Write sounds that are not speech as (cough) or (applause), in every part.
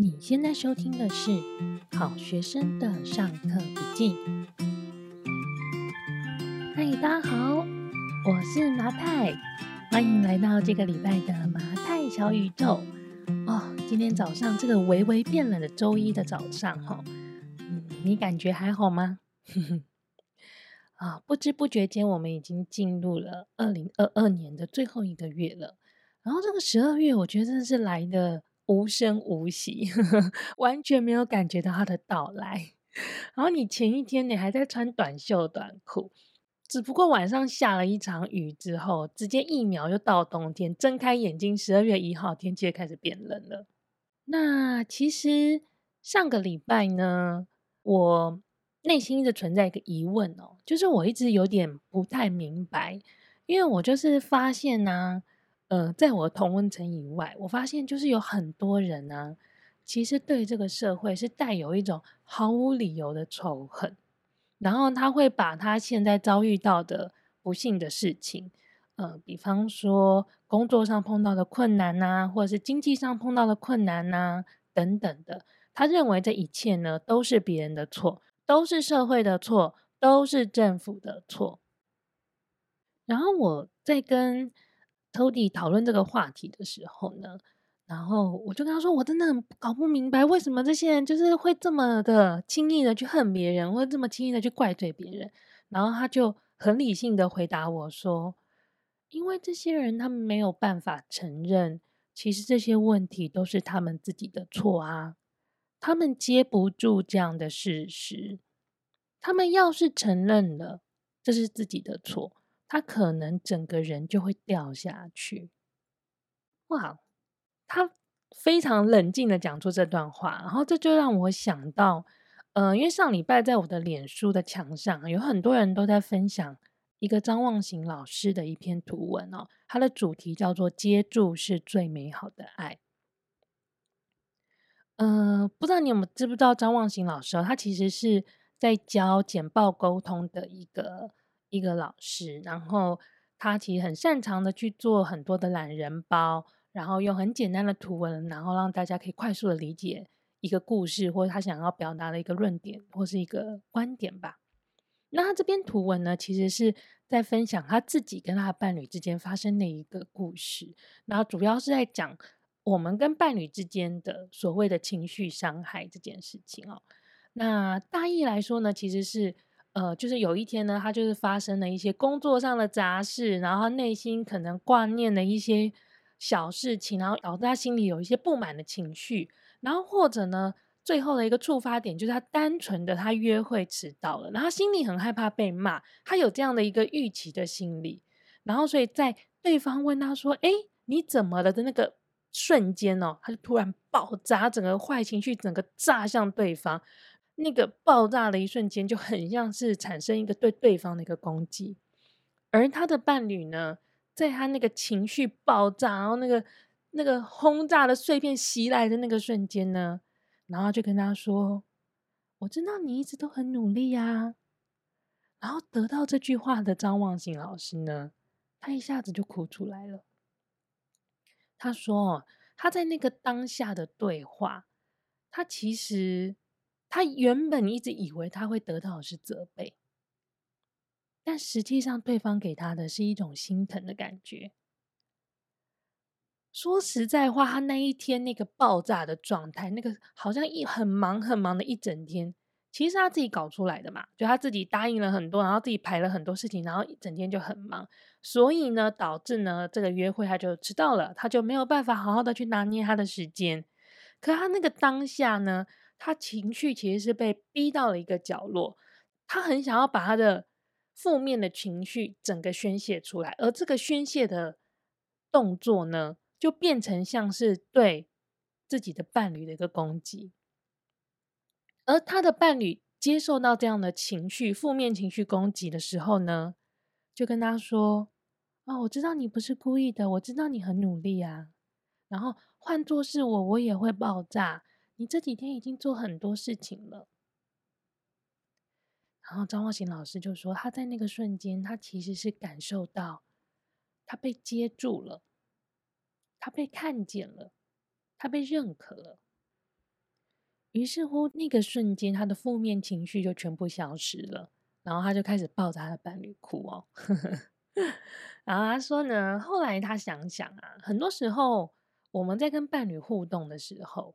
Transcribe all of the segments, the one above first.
你现在收听的是《好学生的上课笔记》。嗨，大家好，我是麻太，欢迎来到这个礼拜的麻太小宇宙。哦，今天早上这个微微变冷的周一的早上，哈，嗯，你感觉还好吗？啊，不知不觉间，我们已经进入了二零二二年的最后一个月了。然后这个十二月，我觉得真的是来的无声无息，完全没有感觉到它的到来。然后你前一天你还在穿短袖短裤，只不过晚上下了一场雨之后，直接一秒就到冬天。睁开眼睛，十二月一号，天气开始变冷了。那其实上个礼拜呢，我内心一直存在一个疑问哦，就是我一直有点不太明白，因为我就是发现呢、呃，在我同温层以外，我发现就是有很多人呢、其实对这个社会是带有一种毫无理由的仇恨，然后他会把他现在遭遇到的不幸的事情，呃，比方说工作上碰到的困难呐、啊，或者是经济上碰到的困难呐、啊，等等的，他认为这一切呢都是别人的错，都是社会的错，都是政府的错。然后我在跟 Tody 讨论这个话题的时候呢，然后我就跟他说：“我真的很搞不明白，为什么这些人就是会这么的轻易的去恨别人，或者这么轻易的去怪罪别人。”然后他就很理性的回答我说：“因为这些人他们没有办法承认，其实这些问题都是他们自己的错啊，他们接不住这样的事实。他们要是承认了，这是自己的错。”他可能整个人就会掉下去。哇，他非常冷静的讲出这段话，然后这就让我想到，呃，因为上礼拜在我的脸书的墙上，有很多人都在分享一个张望行老师的一篇图文哦，他的主题叫做“接住是最美好的爱”。呃，不知道你有没知不知道张望行老师哦，他其实是在教简报沟通的一个。一个老师，然后他其实很擅长的去做很多的懒人包，然后用很简单的图文，然后让大家可以快速的理解一个故事，或者他想要表达的一个论点，或是一个观点吧。那他这篇图文呢，其实是在分享他自己跟他的伴侣之间发生的一个故事，然后主要是在讲我们跟伴侣之间的所谓的情绪伤害这件事情哦。那大意来说呢，其实是。呃，就是有一天呢，他就是发生了一些工作上的杂事，然后他内心可能挂念了一些小事情，然后导致他心里有一些不满的情绪，然后或者呢，最后的一个触发点就是他单纯的他约会迟到了，然后心里很害怕被骂，他有这样的一个预期的心理，然后所以在对方问他说：“哎，你怎么了？”的那个瞬间哦，他就突然爆炸，整个坏情绪整个炸向对方。那个爆炸的一瞬间，就很像是产生一个对对方的一个攻击，而他的伴侣呢，在他那个情绪爆炸，然后那个那个轰炸的碎片袭来的那个瞬间呢，然后就跟他说：“我知道你一直都很努力啊。”然后得到这句话的张忘形老师呢，他一下子就哭出来了。他说：“他在那个当下的对话，他其实。”他原本一直以为他会得到的是责备，但实际上对方给他的是一种心疼的感觉。说实在话，他那一天那个爆炸的状态，那个好像一很忙很忙的一整天，其实他自己搞出来的嘛，就他自己答应了很多，然后自己排了很多事情，然后一整天就很忙，所以呢，导致呢这个约会他就迟到了，他就没有办法好好的去拿捏他的时间。可他那个当下呢，他情绪其实是被逼到了一个角落，他很想要把他的负面的情绪整个宣泄出来，而这个宣泄的动作呢，就变成像是对自己的伴侣的一个攻击。而他的伴侣接受到这样的情绪、负面情绪攻击的时候呢，就跟他说：“、哦，我知道你不是故意的，我知道你很努力啊。然后换作是我，我也会爆炸。”你这几天已经做很多事情了，然后张忘形老师就说，他在那个瞬间，他其实是感受到他被接住了，他被看见了，他被认可了。于是乎，那个瞬间，他的负面情绪就全部消失了，然后他就开始抱着他的伴侣哭哦。(laughs) 然后他说呢，后来他想想啊，很多时候我们在跟伴侣互动的时候，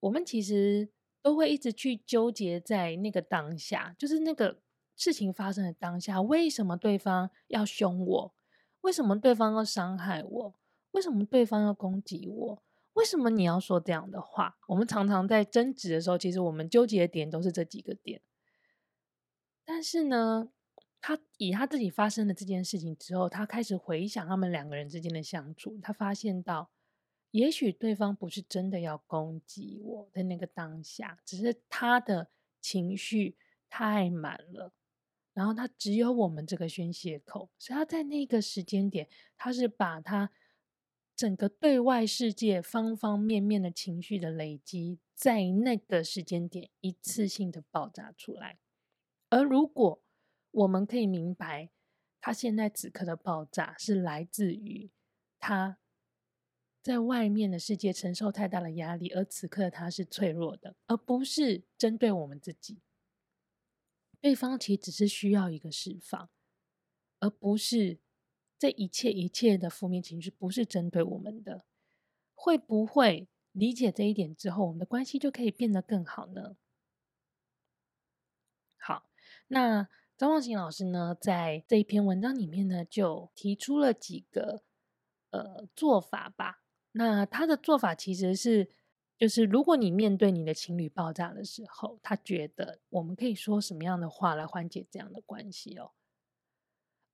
我们其实都会一直去纠结在那个当下，就是那个事情发生的当下，为什么对方要凶我？为什么对方要伤害我？为什么对方要攻击我？为什么你要说这样的话？我们常常在争执的时候，其实我们纠结的点都是这几个点。但是呢，他以他自己发生的这件事情之后，他开始回想他们两个人之间的相处，他发现到，也许对方不是真的要攻击我的那个当下，只是他的情绪太满了，然后他只有我们这个宣泄口，所以他在那个时间点，他是把他。整个对外世界方方面面的情绪的累积，在那个时间点一次性的爆炸出来。而如果我们可以明白，他现在此刻的爆炸是来自于他在外面的世界承受太大的压力，而此刻他是脆弱的，而不是针对我们自己。对方其实只是需要一个释放，而不是。这一切一切的负面情绪不是针对我们的，会不会理解这一点之后，我们的关系就可以变得更好呢？好，那张望行老师呢，在这一篇文章里面呢，就提出了几个呃做法吧。那他的做法其实是，就是如果你面对你的情侣爆炸的时候，他觉得我们可以说什么样的话来缓解这样的关系哦？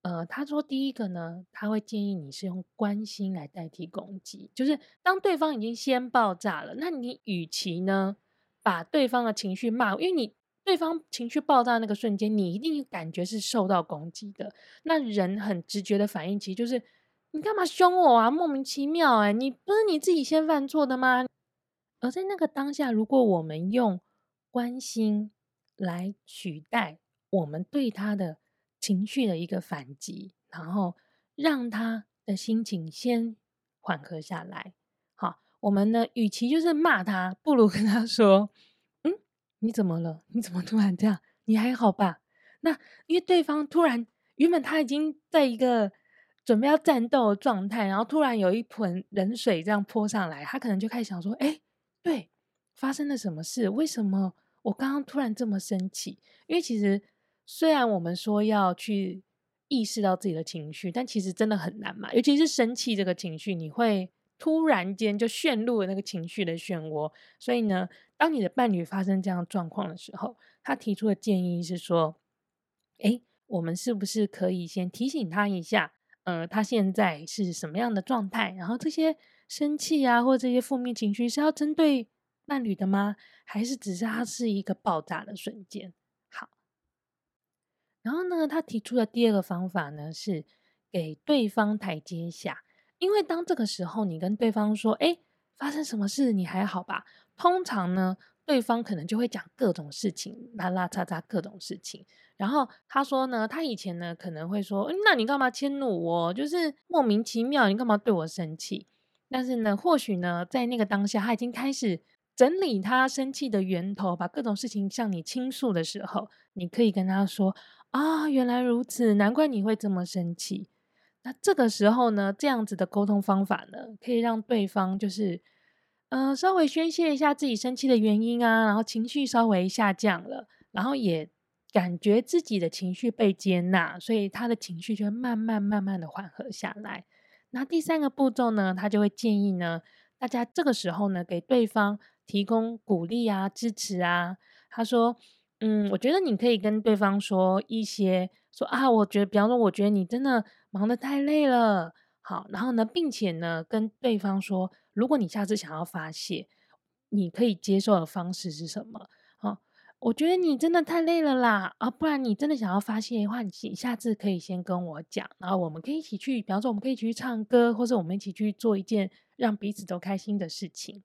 呃，他说第一个呢，他会建议你是用关心来代替攻击，就是当对方已经先爆炸了，那你与其呢把对方的情绪骂，因为你对方情绪爆炸那个瞬间，你一定感觉是受到攻击的。那人很直觉的反应，其实就是你干嘛凶我啊？莫名其妙哎，你不是你自己先犯错的吗？而在那个当下，如果我们用关心来取代我们对他的。情绪的一个反击，然后让他的心情先缓和下来。好，我们呢，与其就是骂他，不如跟他说：“嗯，你怎么了？你怎么突然这样？你还好吧？”那因为对方突然原本他已经在一个准备要战斗的状态，然后突然有一盆冷水这样泼上来，他可能就开始想说：“哎，对，发生了什么事？为什么我刚刚突然这么生气？”因为其实。虽然我们说要去意识到自己的情绪，但其实真的很难嘛。尤其是生气这个情绪，你会突然间就陷入了那个情绪的漩涡。所以呢，当你的伴侣发生这样状况的时候，他提出的建议是说：“诶，我们是不是可以先提醒他一下？呃，他现在是什么样的状态？然后这些生气啊，或这些负面情绪是要针对伴侣的吗？还是只是他是一个爆炸的瞬间？”好然后呢，他提出的第二个方法呢，是给对方台阶下。因为当这个时候你跟对方说：“哎，发生什么事？你还好吧？”通常呢，对方可能就会讲各种事情，拉拉叉叉各种事情。然后他说呢，他以前呢可能会说：“那你干嘛迁怒我？就是莫名其妙，你干嘛对我生气？”但是呢，或许呢，在那个当下，他已经开始整理他生气的源头，把各种事情向你倾诉的时候，你可以跟他说。啊，原来如此，难怪你会这么生气。那这个时候呢，这样子的沟通方法呢，可以让对方就是，呃，稍微宣泄一下自己生气的原因啊，然后情绪稍微下降了，然后也感觉自己的情绪被接纳，所以他的情绪就会慢慢慢慢的缓和下来。那第三个步骤呢，他就会建议呢，大家这个时候呢，给对方提供鼓励啊、支持啊。他说。嗯，我觉得你可以跟对方说一些，说啊，我觉得，比方说，我觉得你真的忙得太累了，好，然后呢，并且呢，跟对方说，如果你下次想要发泄，你可以接受的方式是什么？好，我觉得你真的太累了啦，啊，不然你真的想要发泄的话，你下次可以先跟我讲，然后我们可以一起去，比方说，我们可以一起去唱歌，或者我们一起去做一件让彼此都开心的事情。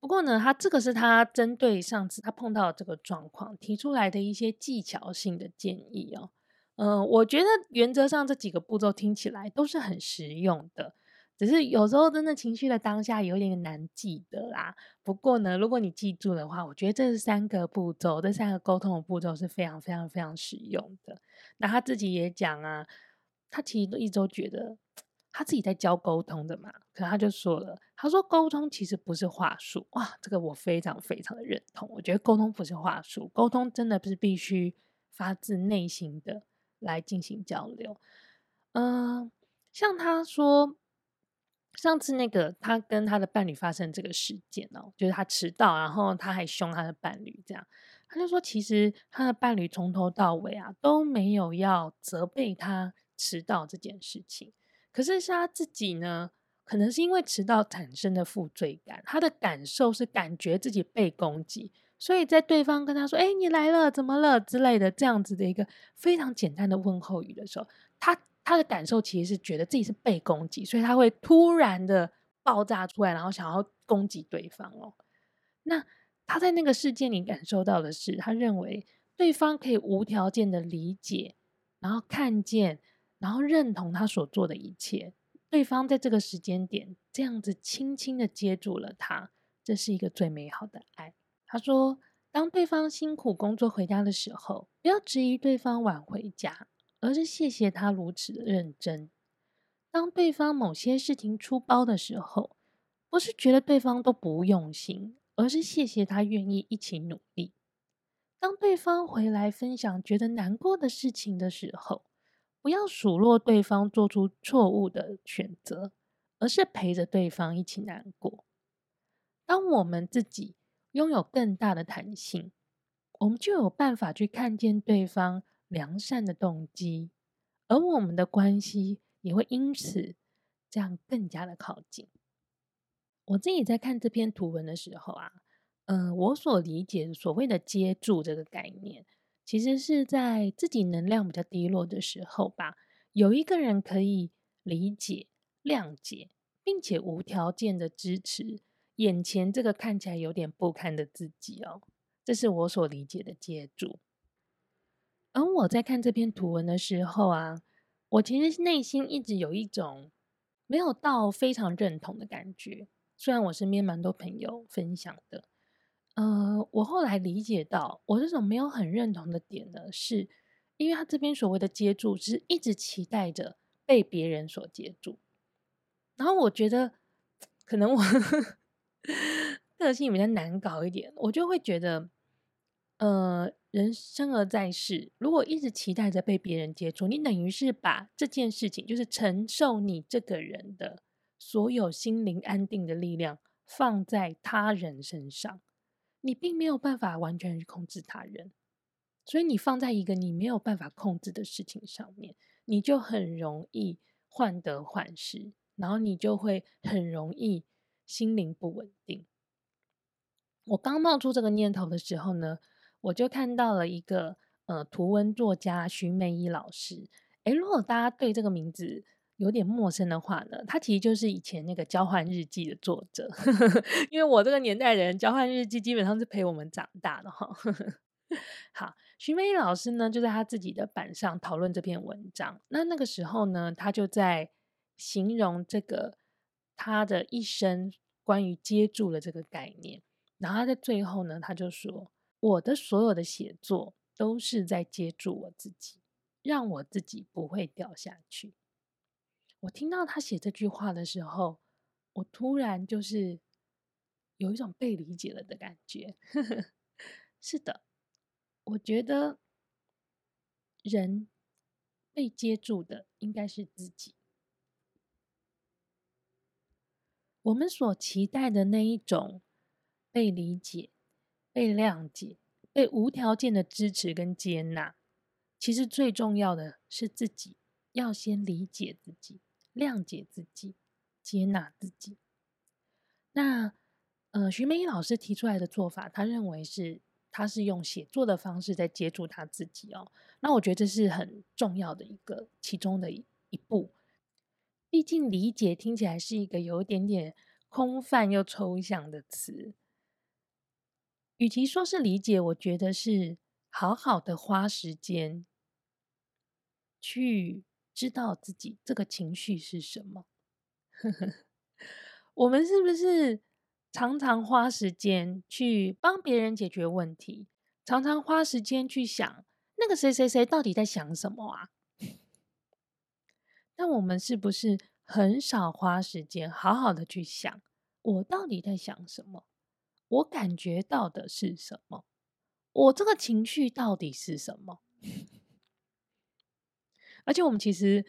不过呢，他这个是他针对上次他碰到的这个状况提出来的一些技巧性的建议哦。嗯、我觉得原则上这几个步骤听起来都是很实用的。只是有时候真的情绪的当下有点难记得啦。不过呢，如果你记住的话，我觉得这三个步骤，这三个沟通的步骤是非常非常非常实用的。那他自己也讲啊，他其实都一直都觉得他自己在教沟通的嘛。可他就说了，他说沟通其实不是话术。哇，这个我非常非常的认同。我觉得沟通不是话术，沟通真的不是必须发自内心的来进行交流。嗯、像他说。上次那个他跟他的伴侣发生这个事件哦，就是他迟到，然后他还凶他的伴侣，这样他就说，其实他的伴侣从头到尾啊都没有要责备他迟到这件事情，可是是他自己呢，可能是因为迟到产生的负罪感，他的感受是感觉自己被攻击，所以在对方跟他说：“哎，你来了，怎么了？”之类的这样子的一个非常简单的问候语的时候，他。他的感受其实是觉得自己是被攻击，所以他会突然的爆炸出来，然后想要攻击对方哦。那他在那个事件里感受到的是，他认为对方可以无条件的理解，然后看见，然后认同他所做的一切。对方在这个时间点这样子轻轻的接住了他，这是一个最美好的爱。他说，当对方辛苦工作回家的时候，不要质疑对方晚回家。而是谢谢他如此的认真。当对方某些事情出包的时候，不是觉得对方都不用心，而是谢谢他愿意一起努力。当对方回来分享觉得难过的事情的时候，不要数落对方做出错误的选择，而是陪着对方一起难过。当我们自己拥有更大的弹性，我们就有办法去看见对方。良善的动机，而我们的关系也会因此这样更加的靠近。我自己在看这篇图文的时候啊，嗯、呃，我所理解所谓的接住这个概念，其实是在自己能量比较低落的时候吧，有一个人可以理解、谅解，并且无条件的支持眼前这个看起来有点不堪的自己哦，这是我所理解的接住。而我在看这篇图文的时候啊，我其实内心一直有一种没有到非常认同的感觉。虽然我身边蛮多朋友分享的，呃，我后来理解到，我这种没有很认同的点呢，是因为他这边所谓的接住，是一直期待着被别人所接住。然后我觉得，可能我个性比较难搞一点，我就会觉得，呃。人生而在世，如果一直期待着被别人接触，你等于是把这件事情，就是承受你这个人的所有心灵安定的力量放在他人身上，你并没有办法完全去控制他人，所以你放在一个你没有办法控制的事情上面，你就很容易患得患失，然后你就会很容易心灵不稳定。我刚冒出这个念头的时候呢，我就看到了一个呃图文作家徐玫怡老师，诶，如果大家对这个名字有点陌生的话呢，他其实就是以前那个交换日记的作者，(laughs) 因为我这个年代人交换日记基本上是陪我们长大的哈。(laughs) 好，徐玫怡老师呢就在他自己的版上讨论这篇文章，那那个时候呢，他就在形容这个他的一生关于接住了这个概念，然后他在最后呢，他就说。我的所有的写作都是在接住我自己，让我自己不会掉下去。我听到他写这句话的时候，我突然就是有一种被理解了的感觉。(laughs) 是的，我觉得人被接住的应该是自己。我们所期待的那一种被理解。被谅解、被无条件的支持跟接纳，其实最重要的是自己要先理解自己、谅解自己、接纳自己。那呃，徐梅怡老师提出来的做法，他认为是他是用写作的方式在接住他自己哦。那我觉得这是很重要的一个其中的一一步。毕竟理解听起来是一个有一点点空泛又抽象的词。与其说是理解，我觉得是好好的花时间去知道自己这个情绪是什么。(laughs) 我们是不是常常花时间去帮别人解决问题？常常花时间去想那个谁谁谁到底在想什么啊？但我们是不是很少花时间好好的去想，我到底在想什么？我感觉到的是什么？我这个情绪到底是什么？而且我们其实，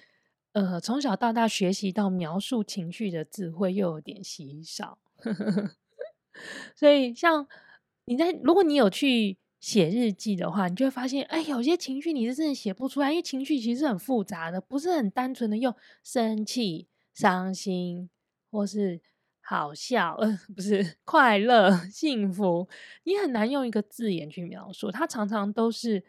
呃，从小到大学习到描述情绪的智慧又有点稀少，(laughs) 所以像你在，如果你有去写日记的话，你就会发现，哎，有些情绪你是真的写不出来，因为情绪其实是很复杂的，不是很单纯的用生气、伤心或是。好笑，不是快乐、幸福，你很难用一个字眼去描述。它常常都是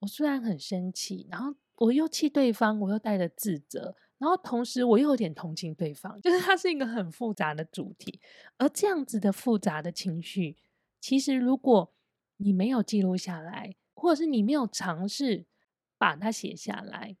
我虽然很生气，然后我又气对方，我又带着自责，然后同时我又有点同情对方，(laughs) 就是它是一个很复杂的主题。而这样子的复杂的情绪，其实如果你没有记录下来，或者是你没有尝试把它写下来，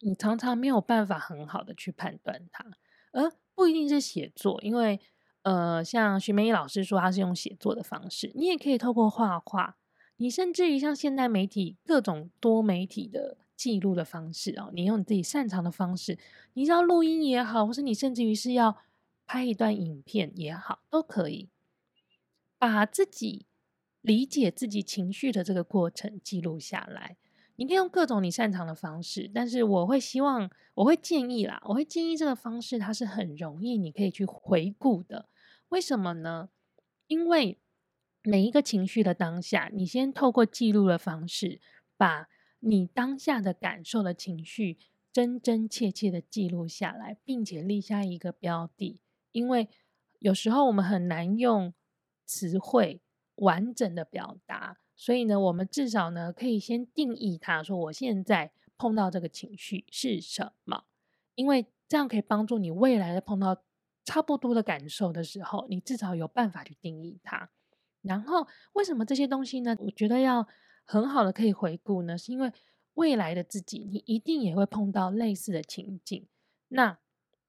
你常常没有办法很好的去判断它，而。不一定是写作，因为呃，像徐梅怡老师说，他是用写作的方式，你也可以透过画画，你甚至于像现代媒体各种多媒体的记录的方式哦，你用你自己擅长的方式，你知道录音也好，或是你甚至于是要拍一段影片也好，都可以把自己理解自己情绪的这个过程记录下来。你可以用各种你擅长的方式，但是我会希望，我会建议啦，我会建议这个方式它是很容易，你可以去回顾的。为什么呢？因为每一个情绪的当下，你先透过记录的方式，把你当下的感受的情绪真真切切的记录下来，并且立下一个标的。因为有时候我们很难用词汇完整的表达。所以呢，我们至少呢，可以先定义它，说我现在碰到这个情绪是什么，因为这样可以帮助你未来的碰到差不多的感受的时候，你至少有办法去定义它。然后，为什么这些东西呢？我觉得要很好的可以回顾呢，是因为未来的自己，你一定也会碰到类似的情景，那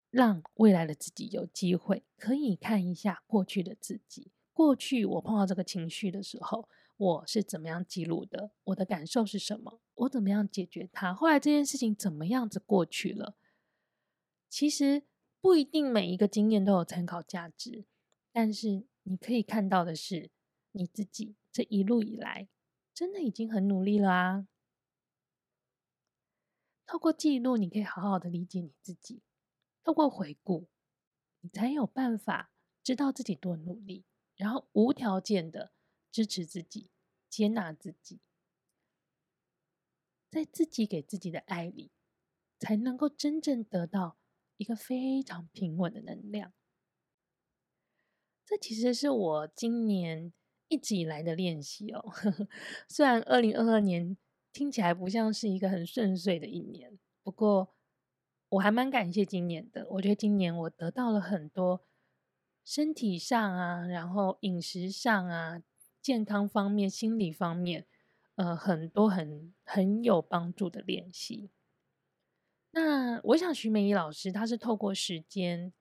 让未来的自己有机会可以看一下过去的自己，过去我碰到这个情绪的时候。我是怎么样记录的？我的感受是什么？我怎么样解决它？后来这件事情怎么样子过去了？其实不一定每一个经验都有参考价值，但是你可以看到的是，你自己这一路以来真的已经很努力了啊！透过记录，你可以好好的理解你自己；透过回顾，你才有办法知道自己多努力，然后无条件的。支持自己，接纳自己，在自己给自己的爱里，才能够真正得到一个非常平稳的能量。这其实是我今年一直以来的练习哦。(laughs) 虽然二零二二年听起来不像是一个很顺遂的一年，不过我还蛮感谢今年的。我觉得今年我得到了很多身体上啊，然后饮食上啊。健康方面、心理方面，呃，很多很很有帮助的练习。那我想，徐美怡老师他是透过时间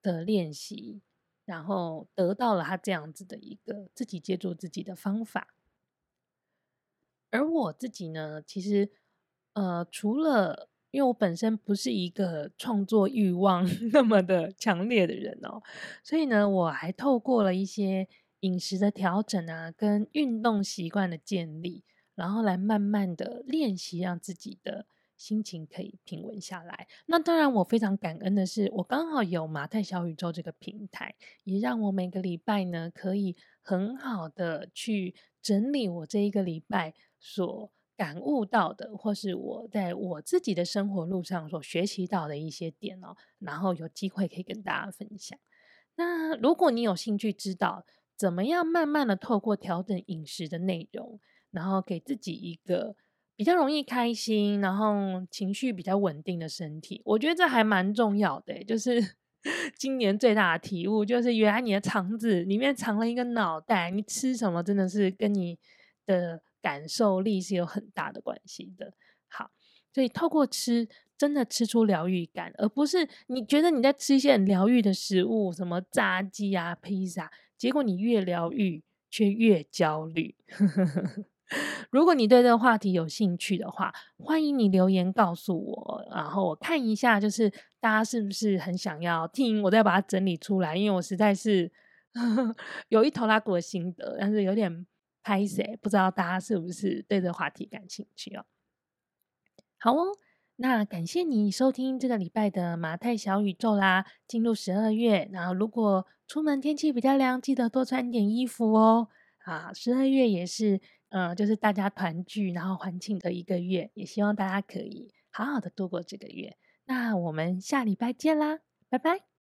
的练习，然后得到了他这样子的一个自己接住自己的方法。而我自己呢，其实呃，除了因为我本身不是一个创作欲望 (laughs) 那么的强烈的人哦，所以呢，我还透过了一些。饮食的调整啊，跟运动习惯的建立，然后来慢慢的练习，让自己的心情可以平稳下来。那当然，我非常感恩的是，我刚好有马太小宇宙这个平台，也让我每个礼拜呢，可以很好的去整理我这一个礼拜所感悟到的，或是我在我自己的生活路上所学习到的一些点哦，然后有机会可以跟大家分享。那如果你有兴趣知道，怎么样慢慢的透过调整饮食的内容，然后给自己一个比较容易开心，然后情绪比较稳定的身体？我觉得这还蛮重要的。就是 (laughs) 今年最大的体悟，就是原来你的肠子里面藏了一个脑袋，你吃什么真的是跟你的感受力是有很大的关系的。好，所以透过吃，真的吃出疗愈感，而不是你觉得你在吃一些很疗愈的食物，什么炸鸡啊、披萨，结果你越疗愈却越焦虑。(laughs) 如果你对这个话题有兴趣的话，欢迎你留言告诉我，然后我看一下，就是大家是不是很想要听，我再把它整理出来，因为我实在是 (laughs) 有一头拉骨的心得，但是有点拍谢，不知道大家是不是对这话题感兴趣哦？好哦，那感谢你收听这个礼拜的马太小宇宙啦。进入十二月，然后如果出门天气比较凉，记得多穿点衣服哦。啊，十二月也是。嗯，就是大家团聚，然后欢庆的一个月，也希望大家可以好好的度过这个月。那我们下礼拜见啦，拜拜。